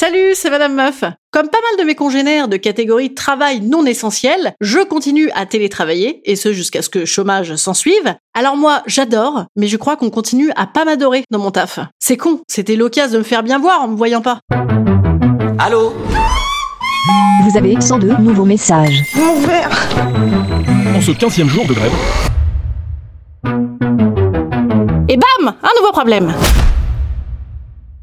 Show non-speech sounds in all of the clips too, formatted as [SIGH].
Salut, c'est Madame Meuf. Comme pas mal de mes congénères de catégorie travail non essentiel, je continue à télétravailler, et ce jusqu'à ce que chômage s'en suive. Alors moi, j'adore, mais je crois qu'on continue à pas m'adorer dans mon taf. C'est con, c'était l'occasion de me faire bien voir en me voyant pas. Allô Vous avez 102 nouveaux messages. En ce 15e jour de grève, Et bam Un nouveau problème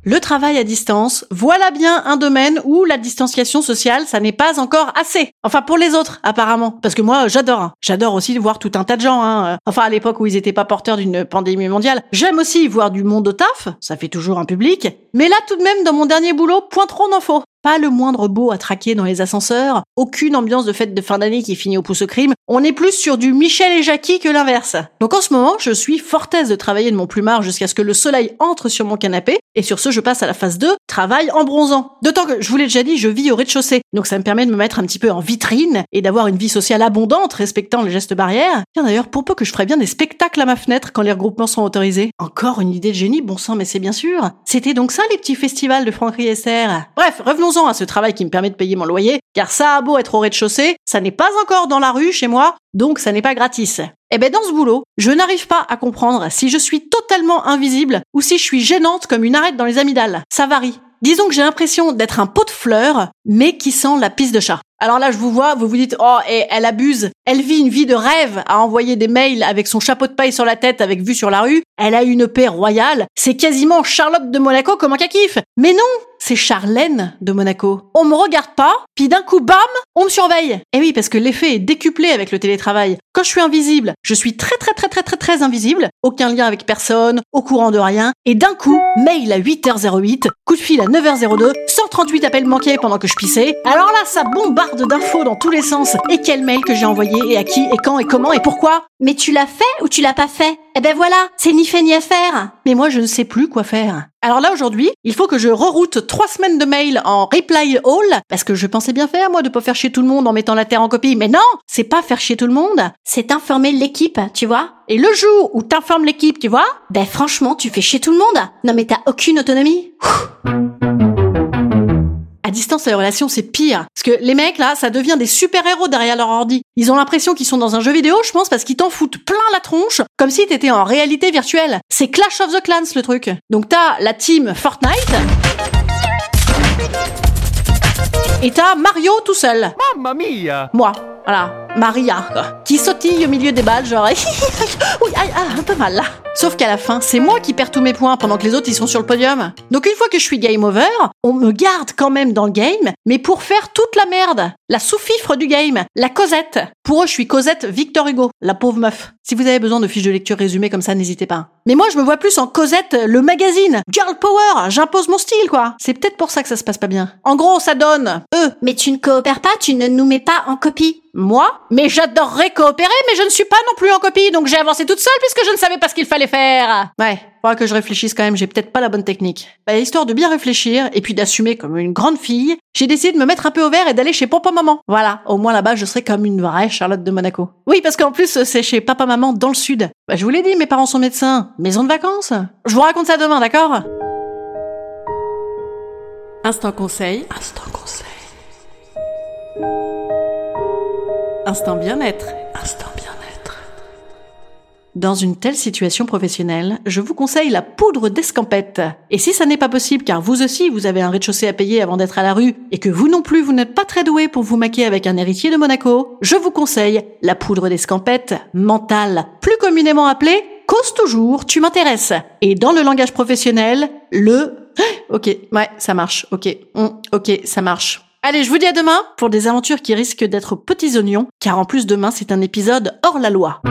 le travail à distance, voilà bien un domaine où la distanciation sociale, ça n'est pas encore assez. Enfin, pour les autres, apparemment. Parce que moi, j'adore. hein. J'adore aussi voir tout un tas de gens. Hein. Enfin, à l'époque où ils étaient pas porteurs d'une pandémie mondiale. J'aime aussi voir du monde au taf. Ça fait toujours un public. Mais là, tout de même, dans mon dernier boulot, point trop d'infos. Pas le moindre beau à traquer dans les ascenseurs, aucune ambiance de fête de fin d'année qui finit au pouce au crime. On est plus sur du Michel et Jackie que l'inverse. Donc en ce moment, je suis fort aise de travailler de mon plumard jusqu'à ce que le soleil entre sur mon canapé, et sur ce, je passe à la phase 2, travail en bronzant. D'autant que, je vous l'ai déjà dit, je vis au rez-de-chaussée. Donc ça me permet de me mettre un petit peu en vitrine et d'avoir une vie sociale abondante, respectant les gestes barrières. Tiens d'ailleurs, pour peu que je ferais bien des spectacles à ma fenêtre quand les regroupements sont autorisés. Encore une idée de génie, bon sang, mais c'est bien sûr. C'était donc ça les petits festivals de Franck Riester. Bref, à ce travail qui me permet de payer mon loyer, car ça a beau être au rez-de-chaussée, ça n'est pas encore dans la rue chez moi, donc ça n'est pas gratis. Eh ben dans ce boulot, je n'arrive pas à comprendre si je suis totalement invisible ou si je suis gênante comme une arête dans les amygdales. Ça varie. Disons que j'ai l'impression d'être un pot de fleurs, mais qui sent la pisse de chat. Alors là, je vous vois, vous vous dites, oh, et elle abuse. Elle vit une vie de rêve à envoyer des mails avec son chapeau de paille sur la tête avec vue sur la rue. Elle a une paix royale. C'est quasiment Charlotte de Monaco comme un kiffe. Mais non, c'est Charlène de Monaco. On me regarde pas, puis d'un coup, bam, on me surveille. Et oui, parce que l'effet est décuplé avec le télétravail. Quand je suis invisible, je suis très très très très très très invisible. Aucun lien avec personne, au courant de rien. Et d'un coup, mail à 8h08, coup de fil à 9h02, 138 appels manqués pendant que je pissais. Alors là, ça bombarde d'infos dans tous les sens. Et quel mail que j'ai envoyé, et à qui, et quand, et comment, et pourquoi? Mais tu l'as fait ou tu l'as pas fait? Eh ben voilà, c'est ni fait ni à faire. Mais moi, je ne sais plus quoi faire. Alors là, aujourd'hui, il faut que je reroute trois semaines de mails en reply all, parce que je pensais bien faire, moi, de pas faire chier tout le monde en mettant la terre en copie. Mais non, c'est pas faire chier tout le monde. C'est informer l'équipe, tu vois Et le jour où t'informes l'équipe, tu vois Ben franchement, tu fais chier tout le monde. Non mais t'as aucune autonomie. À distance, les relations, c'est pire. Parce que les mecs, là, ça devient des super-héros derrière leur ordi. Ils ont l'impression qu'ils sont dans un jeu vidéo, je pense, parce qu'ils t'en foutent plein la tronche, comme si t'étais en réalité virtuelle. C'est Clash of the Clans, le truc. Donc t'as la team Fortnite. Et t'as Mario tout seul. Mamma mia Moi. Voilà. Maria, quoi. Qui sautille au milieu des balles, genre... [LAUGHS] oui, aïe, ah, un peu mal, là. Sauf qu'à la fin, c'est moi qui perds tous mes points pendant que les autres, ils sont sur le podium. Donc une fois que je suis game over, on me garde quand même dans le game, mais pour faire toute la merde. La sous-fifre du game. La Cosette. Pour eux, je suis Cosette Victor Hugo, la pauvre meuf. Si vous avez besoin de fiches de lecture résumées comme ça, n'hésitez pas. Mais moi, je me vois plus en Cosette, le magazine. Girl Power, j'impose mon style, quoi. C'est peut-être pour ça que ça se passe pas bien. En gros, ça donne, eux, Mais tu ne coopères pas, tu ne nous mets pas en copie. moi, mais j'adorerais coopérer, mais je ne suis pas non plus en copie, donc j'ai avancé toute seule puisque je ne savais pas ce qu'il fallait faire. Ouais, faudra que je réfléchisse quand même, j'ai peut-être pas la bonne technique. Bah, histoire de bien réfléchir et puis d'assumer comme une grande fille, j'ai décidé de me mettre un peu au vert et d'aller chez Papa Maman. Voilà, au moins là-bas, je serai comme une vraie Charlotte de Monaco. Oui, parce qu'en plus, c'est chez Papa Maman dans le sud. Bah, je vous l'ai dit, mes parents sont médecins. Maison de vacances? Je vous raconte ça demain, d'accord? Instant conseil. Instant conseil. Instant bien-être. Instant bien-être. Dans une telle situation professionnelle, je vous conseille la poudre d'escampette. Et si ça n'est pas possible car vous aussi vous avez un rez-de-chaussée à payer avant d'être à la rue et que vous non plus vous n'êtes pas très doué pour vous maquer avec un héritier de Monaco, je vous conseille la poudre d'escampette mentale, plus communément appelée cause toujours, tu m'intéresses. Et dans le langage professionnel, le [GASPS] Ok, ouais, ça marche. Ok, hum, ok, ça marche. Allez, je vous dis à demain pour des aventures qui risquent d'être petits oignons, car en plus demain c'est un épisode hors la loi.